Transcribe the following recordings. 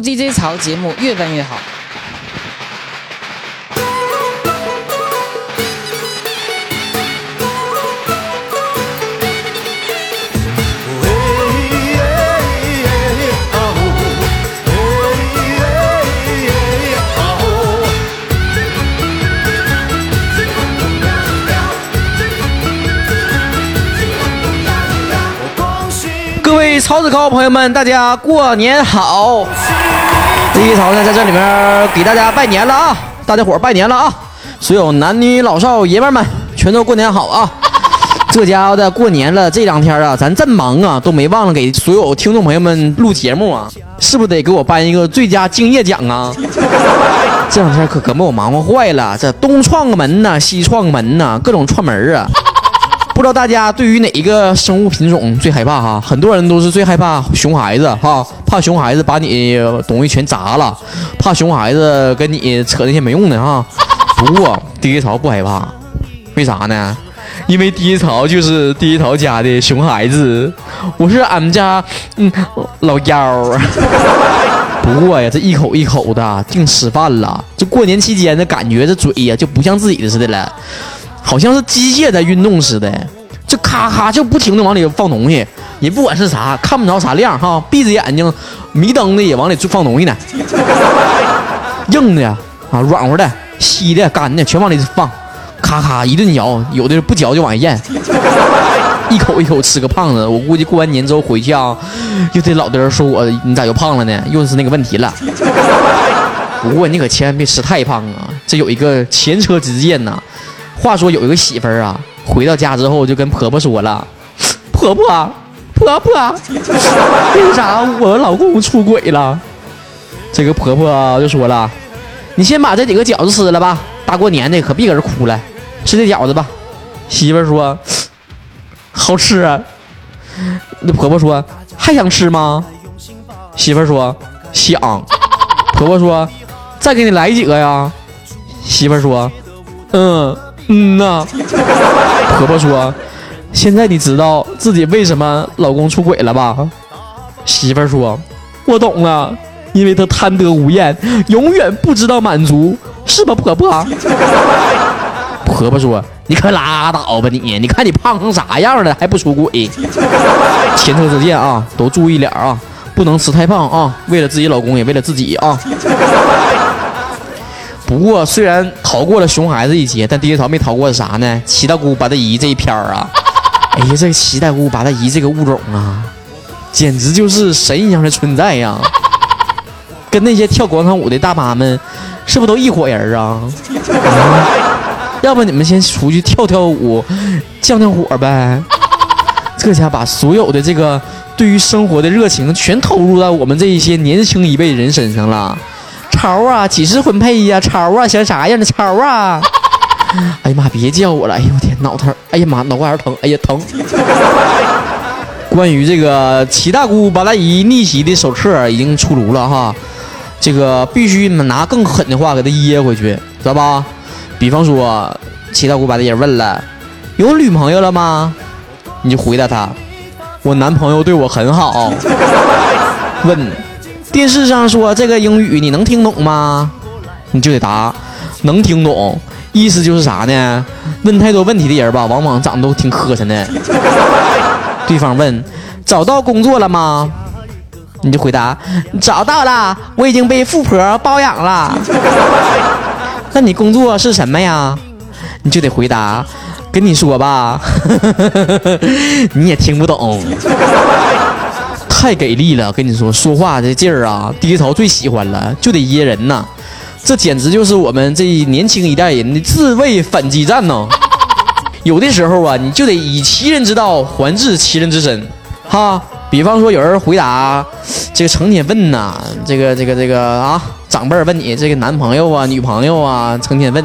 DJ 潮节目越办越好。各位超子高朋友们，大家过年好！第一潮呢，在这里面给大家拜年了啊！大家伙拜年了啊！所有男女老少爷们们，全都过年好啊！这家伙的过年了，这两天啊，咱真忙啊，都没忘了给所有听众朋友们录节目啊，是不是得给我颁一个最佳敬业奖啊？这两天可可把我忙活坏了，这东串个门呐，西串个门呐，各种串门啊！不知道大家对于哪一个生物品种最害怕哈？很多人都是最害怕熊孩子哈，怕熊孩子把你东西全砸了，怕熊孩子跟你扯那些没用的哈。不过第一潮不害怕，为啥呢？因为第一潮就是第一潮家的熊孩子，我是俺们家嗯老幺儿。不过呀，这一口一口的净吃饭了，这过年期间的感觉，这嘴呀就不像自己的似的了。好像是机械在运动似的，就咔咔就不停的往里放东西，也不管是啥，看不着啥亮哈，闭着眼睛，迷瞪的也往里放东西呢，硬的啊，软和的、稀的、干的全往里放，咔咔一顿嚼，有的不嚼就往下咽，一口一口吃个胖子。我估计过完年之后回去啊，又得老多人说我你咋又胖了呢？又是那个问题了。不过你可千万别吃太胖啊，这有一个前车之鉴呐。话说有一个媳妇儿啊，回到家之后就跟婆婆说了：“婆婆，婆婆，为啥我老公出轨了？”这个婆婆就说了：“你先把这几个饺子吃了吧，大过年的可别搁这哭了，吃这饺子吧。”媳妇儿说：“好吃啊。”那婆婆说：“还想吃吗？”媳妇儿说：“想。”婆婆说：“再给你来几个呀？”媳妇儿说：“嗯。”嗯呐，婆婆说：“现在你知道自己为什么老公出轨了吧？”媳妇儿说：“我懂了，因为他贪得无厌，永远不知道满足，是吧，婆婆？”婆婆说：“你可拉倒吧你！你看你胖成啥样了，还不出轨？前车之鉴啊，都注意点啊，不能吃太胖啊，为了自己老公，也为了自己啊。”不过，虽然逃过了熊孩子一劫，但第一逃没逃过啥呢？七大姑八大姨这一片儿啊！哎呀，这个七大姑八大姨这个物种啊，简直就是神一样的存在呀！跟那些跳广场舞的大妈们，是不是都一伙人啊？要不你们先出去跳跳舞，降降火呗？这下把所有的这个对于生活的热情全投入到我们这一些年轻一辈人身上了。超啊，几时婚配呀？超啊，想啥样的超啊？哎呀妈，别叫我了！哎呦我天，脑疼！哎呀妈，脑瓜儿疼！哎呀疼！关于这个七大姑八大姨逆袭的手册已经出炉了哈，这个必须拿更狠的话给他噎回去，知道吧？比方说，七大姑八大姨问了，有女朋友了吗？你就回答他，我男朋友对我很好。问。电视上说这个英语你能听懂吗？你就得答，能听懂。意思就是啥呢？问太多问题的人吧，往往长得都挺磕碜的。对方问，找到工作了吗？你就回答，找到了，我已经被富婆包养了。那你工作是什么呀？你就得回答，跟你说吧，你也听不懂。太给力了，跟你说说话这劲儿啊，低着头最喜欢了，就得噎人呐。这简直就是我们这年轻一代人的自卫反击战呢。有的时候啊，你就得以其人之道还治其人之身，哈。比方说有人回答这个成天问呐，这个这个这个啊，长辈问你这个男朋友啊、女朋友啊，成天问，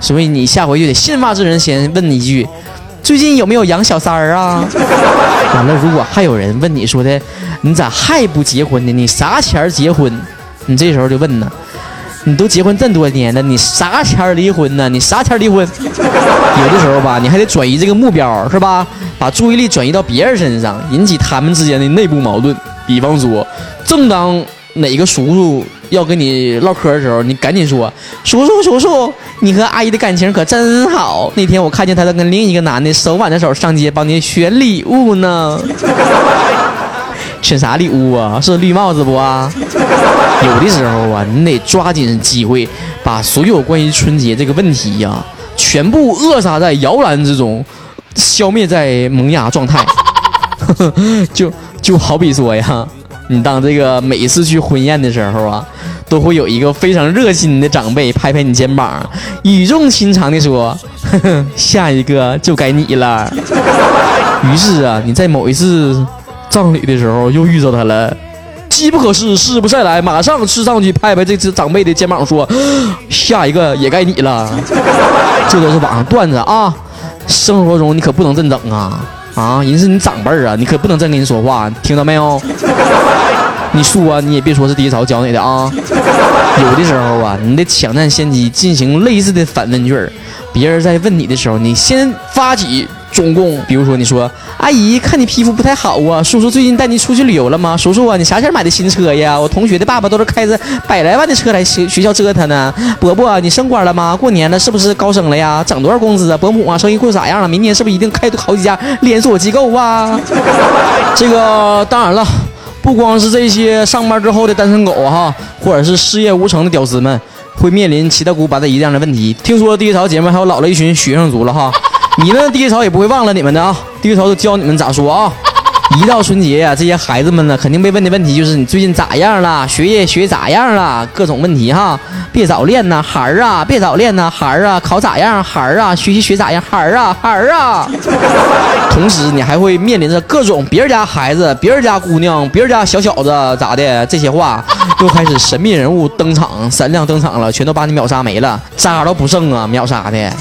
所以你下回就得先发制人，先问一句。最近有没有养小三儿啊？完了，如果还有人问你说的，你咋还不结婚呢？你啥前结婚？你这时候就问呢，你都结婚这么多年了，你啥前离婚呢？你啥前离婚？有的时候吧，你还得转移这个目标，是吧？把注意力转移到别人身上，引起他们之间的内部矛盾。比方说，正当哪个叔叔要跟你唠嗑的时候，你赶紧说：“叔叔，叔叔，你和阿姨的感情可真好。那天我看见他在跟另一个男的手挽着手上街帮你选礼物呢。选啥礼物啊？是绿帽子不啊？有的时候啊，你得抓紧机会，把所有关于春节这个问题呀，全部扼杀在摇篮之中，消灭在萌芽状态。就就好比说呀。”你当这个每次去婚宴的时候啊，都会有一个非常热心的长辈拍拍你肩膀，语重心长地说：“呵呵，下一个就该你了。”于是啊，你在某一次葬礼的时候又遇到他了，机不可失，失不再来，马上吃上去拍拍这只长辈的肩膀说：“ 下一个也该你了。”这都是网上段子啊，生活中你可不能这么整啊。啊，人是你长辈儿啊，你可不能这样跟人说话，听到没有？你说啊，你也别说是第一曹教你的啊。有的时候啊，你得抢占先机，进行类似的反问句儿。别人在问你的时候，你先发起。中共，比如说你说，阿姨看你皮肤不太好啊，叔叔最近带你出去旅游了吗？叔叔啊，你啥时候买的新车呀？我同学的爸爸都是开着百来万的车来学学校折腾呢。伯伯，你升官了吗？过年了是不是高升了呀？涨多少工资啊？伯母啊，生意过咋样了？明年是不是一定开好几家连锁机构啊？这个当然了，不光是这些上班之后的单身狗哈，或者是事业无成的屌丝们，会面临七大姑八大姨这样的问题。听说第一潮姐妹还有老了一群学生族了哈。你们第一潮也不会忘了你们的啊，第一潮都教你们咋说啊。一到春节呀，这些孩子们呢，肯定被问的问题就是你最近咋样了？学业学咋样了？各种问题哈。别早恋呐，孩儿啊！别早恋呐，孩儿啊！考咋样，孩儿啊？学习学咋样，孩儿啊？孩儿啊！同时，你还会面临着各种别人家孩子、别人家姑娘、别人家小小子咋的这些话，又开始神秘人物登场，闪亮登场了，全都把你秒杀没了，渣都不剩啊，秒杀的。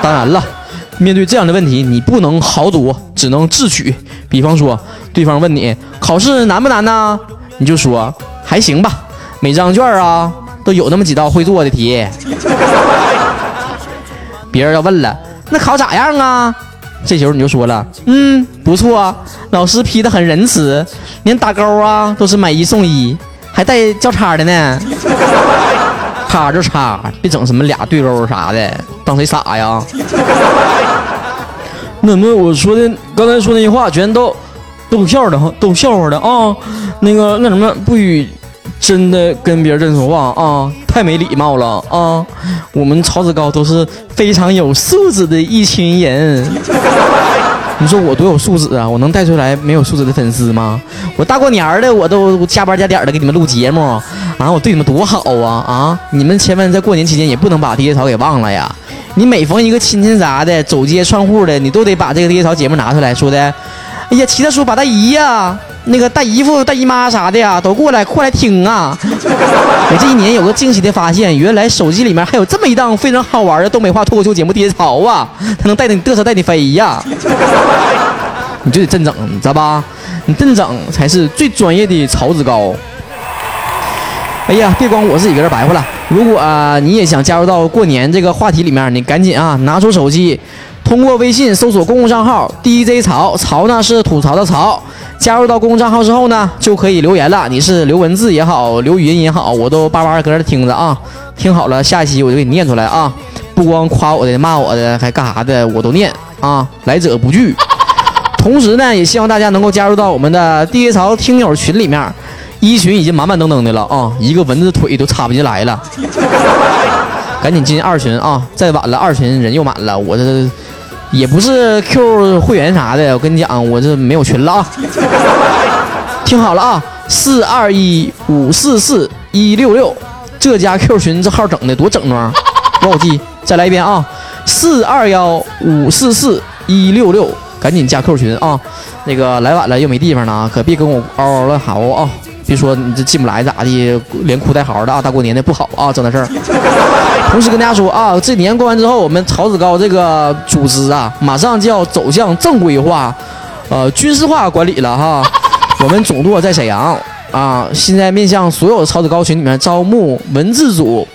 当然了，面对这样的问题，你不能豪赌，只能智取。比方说，对方问你考试难不难呢？你就说还行吧，每张卷啊都有那么几道会做的题。别人要问了，那考咋样啊？这时候你就说了，嗯，不错，老师批的很仁慈，连打勾啊都是买一送一，还带交叉的呢。叉就叉，别整什么俩对勾啥的，当谁傻呀？那那我说的刚才说那些话全都逗笑的哈，逗笑话的啊。那个那什么，不许真的跟别人这么说话啊，太没礼貌了啊。我们曹子高都是非常有素质的一群人。你说我多有素质啊！我能带出来没有素质的粉丝吗？我大过年的我都加班加点的给你们录节目啊！我对你们多好啊！啊！你们千万在过年期间也不能把第一草给忘了呀！你每逢一个亲戚啥的走街串户的，你都得把这个第一草节目拿出来说的。哎呀，齐大叔、把大姨呀！那个大姨夫、大姨妈啥的呀，都过来过来听啊！我这一年有个惊喜的发现，原来手机里面还有这么一档非常好玩的东北话脱口秀节目《爹潮》啊，它能带着你嘚瑟带你飞呀！你就得真整，你知道吧？你真整才是最专业的曹子高。哎呀，别光我自己搁这白活了。如果你也想加入到过年这个话题里面，你赶紧啊，拿出手机，通过微信搜索公共账号 DJ 曹，曹呢是吐槽的曹。加入到公共账号之后呢，就可以留言了。你是留文字也好，留语音也好，我都巴巴搁这听着啊。听好了，下一期我就给你念出来啊。不光夸我的、骂我的，还干啥的，我都念啊。来者不拒。同时呢，也希望大家能够加入到我们的第一槽听友群里面。一群已经满满登登的了啊，一个蚊子腿都插不进来了。赶紧进二群啊！再晚了，二群人又满了。我这。也不是 Q 会员啥的，我跟你讲，我这没有群了啊。听好了啊，四二一五四四一六六，这家 Q 群这号整的多整装，不好记。再来一遍啊，四二幺五四四一六六，赶紧加 Q 群啊。那个来晚了又没地方了啊，可别跟我嗷嗷乱嚎啊。别说你这进不来咋的，连哭带嚎的啊！大过年的不好啊，整那事儿。同时跟大家说啊，这年过完之后，我们曹子高这个组织啊，马上就要走向正规化，呃，军事化管理了哈。我们总舵在沈阳啊，现在面向所有曹子高群里面招募文字组、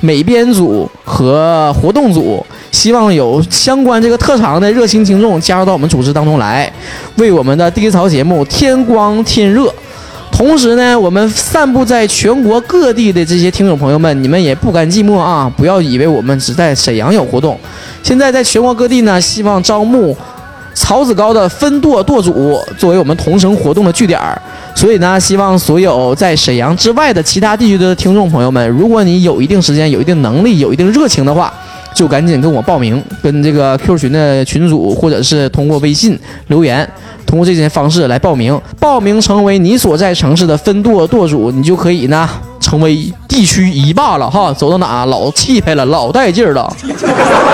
美编组和活动组，希望有相关这个特长的热心听众加入到我们组织当中来，为我们的第一槽节目添光添热。同时呢，我们散布在全国各地的这些听众朋友们，你们也不甘寂寞啊！不要以为我们只在沈阳有活动，现在在全国各地呢，希望招募曹子高的分舵舵主作为我们同城活动的据点儿。所以呢，希望所有在沈阳之外的其他地区的听众朋友们，如果你有一定时间、有一定能力、有一定热情的话，就赶紧跟我报名，跟这个 Q 群的群主，或者是通过微信留言，通过这些方式来报名。报名成为你所在城市的分舵舵主，你就可以呢成为地区一霸了哈，走到哪老气派了，老带劲儿了，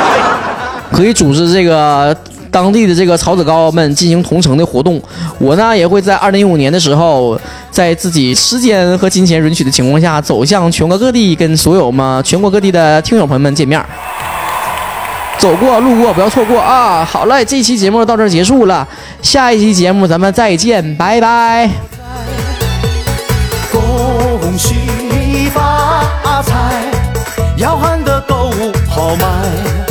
可以组织这个。当地的这个草籽糕们进行同城的活动，我呢也会在二零一五年的时候，在自己时间和金钱允许的情况下，走向全国各地，跟所有嘛全国各地的听友朋友们见面。走过路过不要错过啊！好嘞，这期节目到这儿结束了，下一期节目咱们再见，拜拜。恭喜发财，要喊的购物好买。